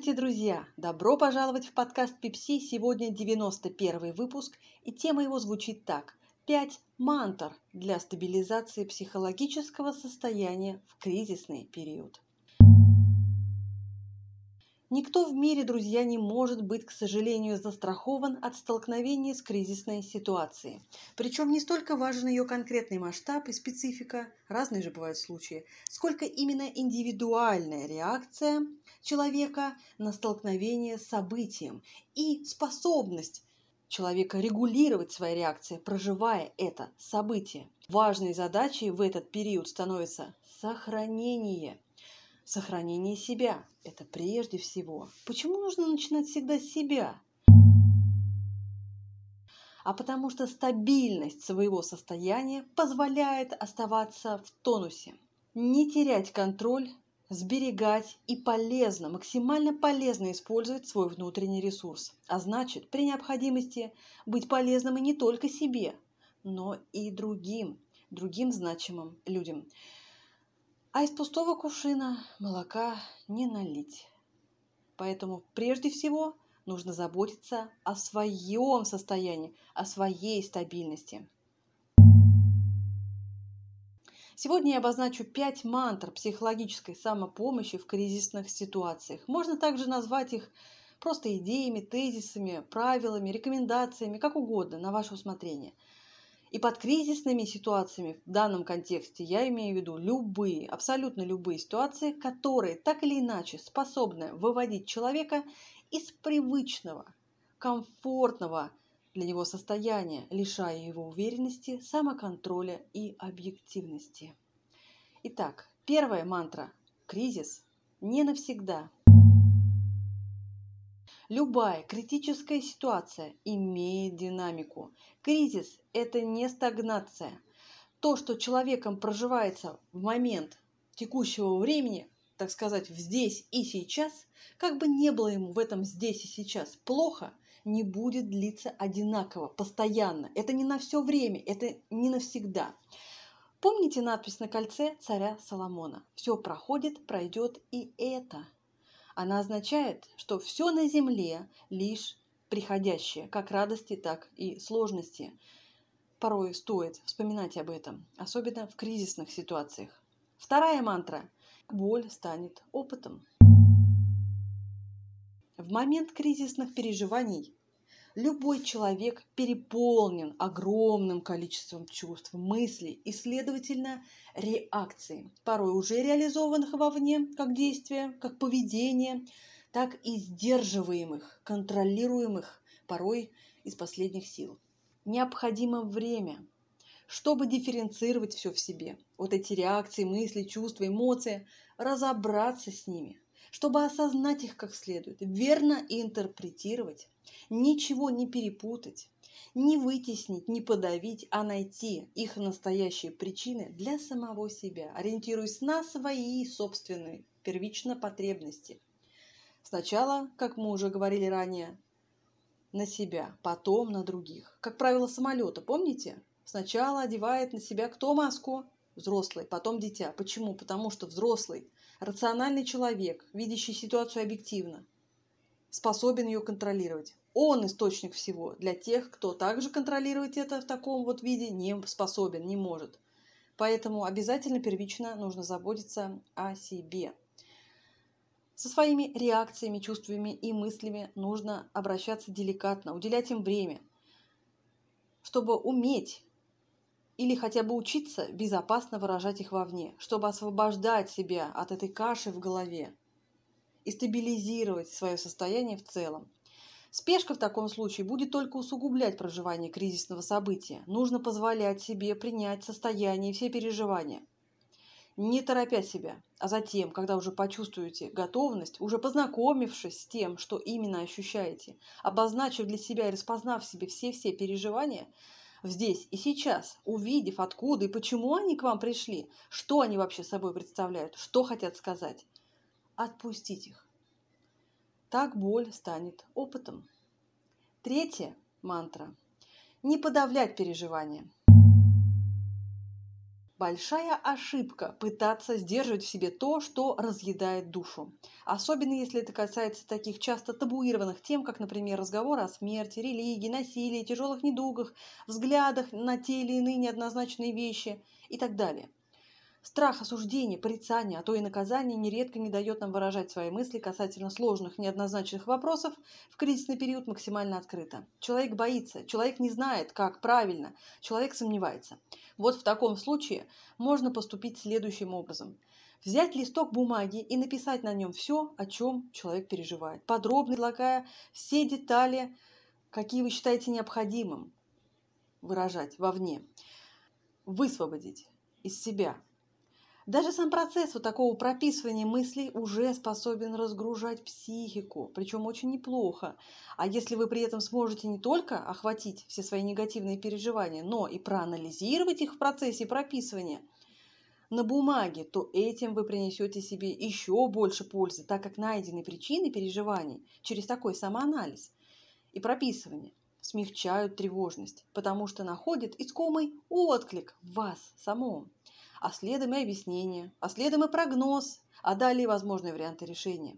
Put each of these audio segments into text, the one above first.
Здравствуйте, друзья! Добро пожаловать в подкаст Пепси. Сегодня 91 выпуск, и тема его звучит так. Пять мантр для стабилизации психологического состояния в кризисный период. Никто в мире, друзья, не может быть, к сожалению, застрахован от столкновения с кризисной ситуацией. Причем не столько важен ее конкретный масштаб и специфика, разные же бывают случаи, сколько именно индивидуальная реакция человека на столкновение с событием и способность человека регулировать свои реакции, проживая это событие. Важной задачей в этот период становится сохранение – Сохранение себя – это прежде всего. Почему нужно начинать всегда с себя? А потому что стабильность своего состояния позволяет оставаться в тонусе, не терять контроль, сберегать и полезно, максимально полезно использовать свой внутренний ресурс. А значит, при необходимости быть полезным и не только себе, но и другим, другим значимым людям а из пустого кувшина молока не налить. Поэтому прежде всего нужно заботиться о своем состоянии, о своей стабильности. Сегодня я обозначу пять мантр психологической самопомощи в кризисных ситуациях. Можно также назвать их просто идеями, тезисами, правилами, рекомендациями, как угодно, на ваше усмотрение – и под кризисными ситуациями в данном контексте я имею в виду любые, абсолютно любые ситуации, которые так или иначе способны выводить человека из привычного, комфортного для него состояния, лишая его уверенности, самоконтроля и объективности. Итак, первая мантра – кризис не навсегда – Любая критическая ситуация имеет динамику. Кризис – это не стагнация. То, что человеком проживается в момент текущего времени, так сказать, в здесь и сейчас, как бы не было ему в этом здесь и сейчас плохо, не будет длиться одинаково, постоянно. Это не на все время, это не навсегда. Помните надпись на кольце царя Соломона? Все проходит, пройдет и это – она означает, что все на земле лишь приходящее, как радости, так и сложности. Порой стоит вспоминать об этом, особенно в кризисных ситуациях. Вторая мантра – боль станет опытом. В момент кризисных переживаний Любой человек переполнен огромным количеством чувств, мыслей и, следовательно, реакций, порой уже реализованных вовне, как действия, как поведение, так и сдерживаемых, контролируемых, порой из последних сил. Необходимо время, чтобы дифференцировать все в себе. Вот эти реакции, мысли, чувства, эмоции, разобраться с ними, чтобы осознать их как следует, верно интерпретировать, ничего не перепутать, не вытеснить, не подавить, а найти их настоящие причины для самого себя, ориентируясь на свои собственные первично потребности. Сначала, как мы уже говорили ранее, на себя, потом на других. Как правило, самолета, помните? Сначала одевает на себя кто маску? Взрослый, потом дитя. Почему? Потому что взрослый, рациональный человек, видящий ситуацию объективно, способен ее контролировать он источник всего для тех, кто также контролировать это в таком вот виде не способен, не может. Поэтому обязательно первично нужно заботиться о себе. Со своими реакциями, чувствами и мыслями нужно обращаться деликатно, уделять им время, чтобы уметь или хотя бы учиться безопасно выражать их вовне, чтобы освобождать себя от этой каши в голове и стабилизировать свое состояние в целом. Спешка в таком случае будет только усугублять проживание кризисного события. Нужно позволять себе принять состояние и все переживания. Не торопя себя, а затем, когда уже почувствуете готовность, уже познакомившись с тем, что именно ощущаете, обозначив для себя и распознав в себе все-все переживания, здесь и сейчас, увидев, откуда и почему они к вам пришли, что они вообще собой представляют, что хотят сказать, отпустить их. Так боль станет опытом. Третья мантра. Не подавлять переживания. Большая ошибка пытаться сдерживать в себе то, что разъедает душу. Особенно если это касается таких часто табуированных тем, как, например, разговоры о смерти, религии, насилии, тяжелых недугах, взглядах на те или иные неоднозначные вещи и так далее. Страх осуждения, порицания, а то и наказания нередко не дает нам выражать свои мысли касательно сложных, неоднозначных вопросов в кризисный период максимально открыто. Человек боится, человек не знает, как правильно, человек сомневается. Вот в таком случае можно поступить следующим образом. Взять листок бумаги и написать на нем все, о чем человек переживает, подробно излагая все детали, какие вы считаете необходимым выражать вовне, высвободить из себя – даже сам процесс вот такого прописывания мыслей уже способен разгружать психику, причем очень неплохо. А если вы при этом сможете не только охватить все свои негативные переживания, но и проанализировать их в процессе прописывания на бумаге, то этим вы принесете себе еще больше пользы, так как найденные причины переживаний через такой самоанализ и прописывание смягчают тревожность, потому что находят искомый отклик в вас самом а следом и объяснение, а следом и прогноз, а далее возможные варианты решения.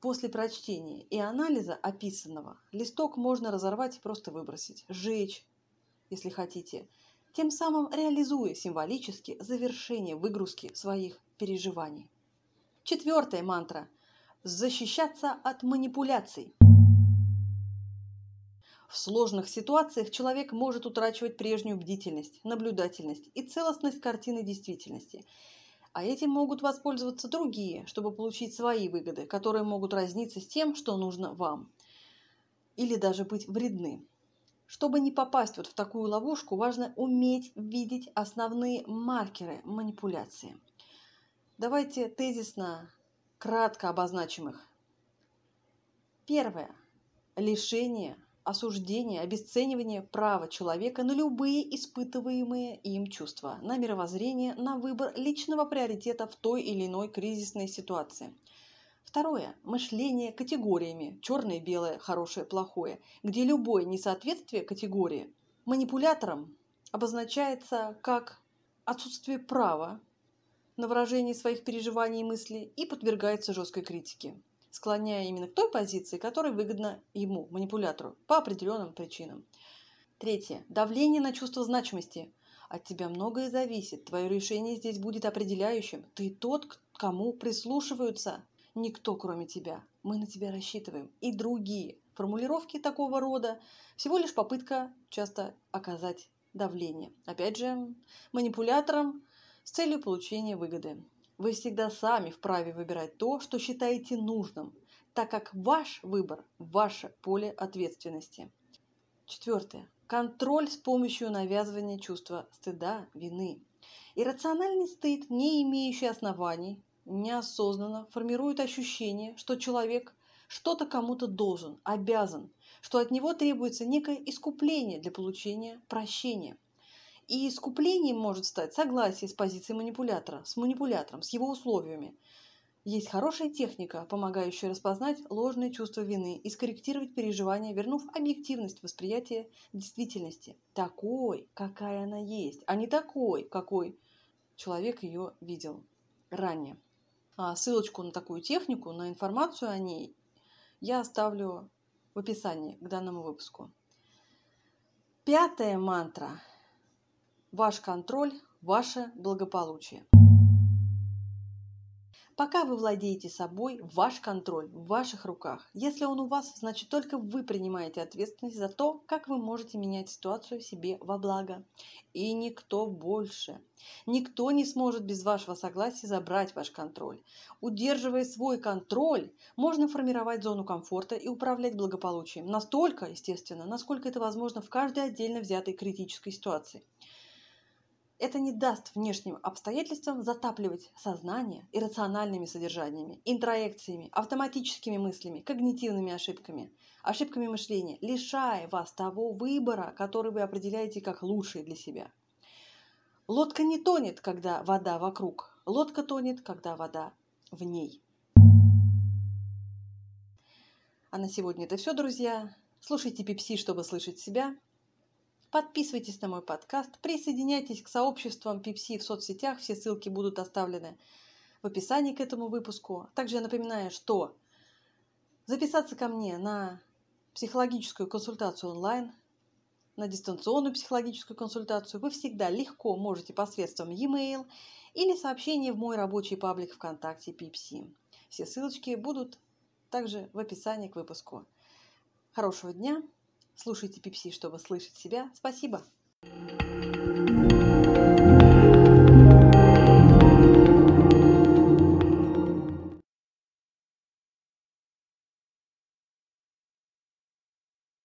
После прочтения и анализа описанного листок можно разорвать и просто выбросить, сжечь, если хотите, тем самым реализуя символически завершение выгрузки своих переживаний. Четвертая мантра – защищаться от манипуляций. В сложных ситуациях человек может утрачивать прежнюю бдительность, наблюдательность и целостность картины действительности. А этим могут воспользоваться другие, чтобы получить свои выгоды, которые могут разниться с тем, что нужно вам. Или даже быть вредны. Чтобы не попасть вот в такую ловушку, важно уметь видеть основные маркеры манипуляции. Давайте тезисно, кратко обозначим их. Первое. Лишение осуждение, обесценивание права человека на любые испытываемые им чувства, на мировоззрение, на выбор личного приоритета в той или иной кризисной ситуации. Второе. Мышление категориями черное, белое, хорошее, плохое, где любое несоответствие категории манипулятором обозначается как отсутствие права на выражение своих переживаний и мыслей и подвергается жесткой критике склоняя именно к той позиции, которая выгодна ему, манипулятору, по определенным причинам. Третье. Давление на чувство значимости. От тебя многое зависит. Твое решение здесь будет определяющим. Ты тот, к кому прислушиваются. Никто, кроме тебя. Мы на тебя рассчитываем. И другие. Формулировки такого рода всего лишь попытка часто оказать давление. Опять же, манипуляторам с целью получения выгоды. Вы всегда сами вправе выбирать то, что считаете нужным, так как ваш выбор – ваше поле ответственности. Четвертое. Контроль с помощью навязывания чувства стыда, вины. Иррациональный стыд, не имеющий оснований, неосознанно формирует ощущение, что человек что-то кому-то должен, обязан, что от него требуется некое искупление для получения прощения. И искуплением может стать согласие с позицией манипулятора, с манипулятором, с его условиями. Есть хорошая техника, помогающая распознать ложные чувства вины и скорректировать переживания, вернув объективность восприятия действительности. Такой, какая она есть, а не такой, какой человек ее видел ранее. А ссылочку на такую технику, на информацию о ней я оставлю в описании к данному выпуску. Пятая мантра Ваш контроль – ваше благополучие. Пока вы владеете собой, ваш контроль в ваших руках. Если он у вас, значит только вы принимаете ответственность за то, как вы можете менять ситуацию себе во благо. И никто больше. Никто не сможет без вашего согласия забрать ваш контроль. Удерживая свой контроль, можно формировать зону комфорта и управлять благополучием. Настолько, естественно, насколько это возможно в каждой отдельно взятой критической ситуации. Это не даст внешним обстоятельствам затапливать сознание иррациональными содержаниями, интроекциями, автоматическими мыслями, когнитивными ошибками, ошибками мышления, лишая вас того выбора, который вы определяете как лучший для себя. Лодка не тонет, когда вода вокруг. Лодка тонет, когда вода в ней. А на сегодня это все, друзья. Слушайте Пепси, чтобы слышать себя. Подписывайтесь на мой подкаст, присоединяйтесь к сообществам Пипси в соцсетях, все ссылки будут оставлены в описании к этому выпуску. Также я напоминаю, что записаться ко мне на психологическую консультацию онлайн, на дистанционную психологическую консультацию вы всегда легко можете посредством e-mail или сообщение в мой рабочий паблик ВКонтакте Пипси. Все ссылочки будут также в описании к выпуску. Хорошего дня! Слушайте Пипси, чтобы слышать себя. Спасибо! you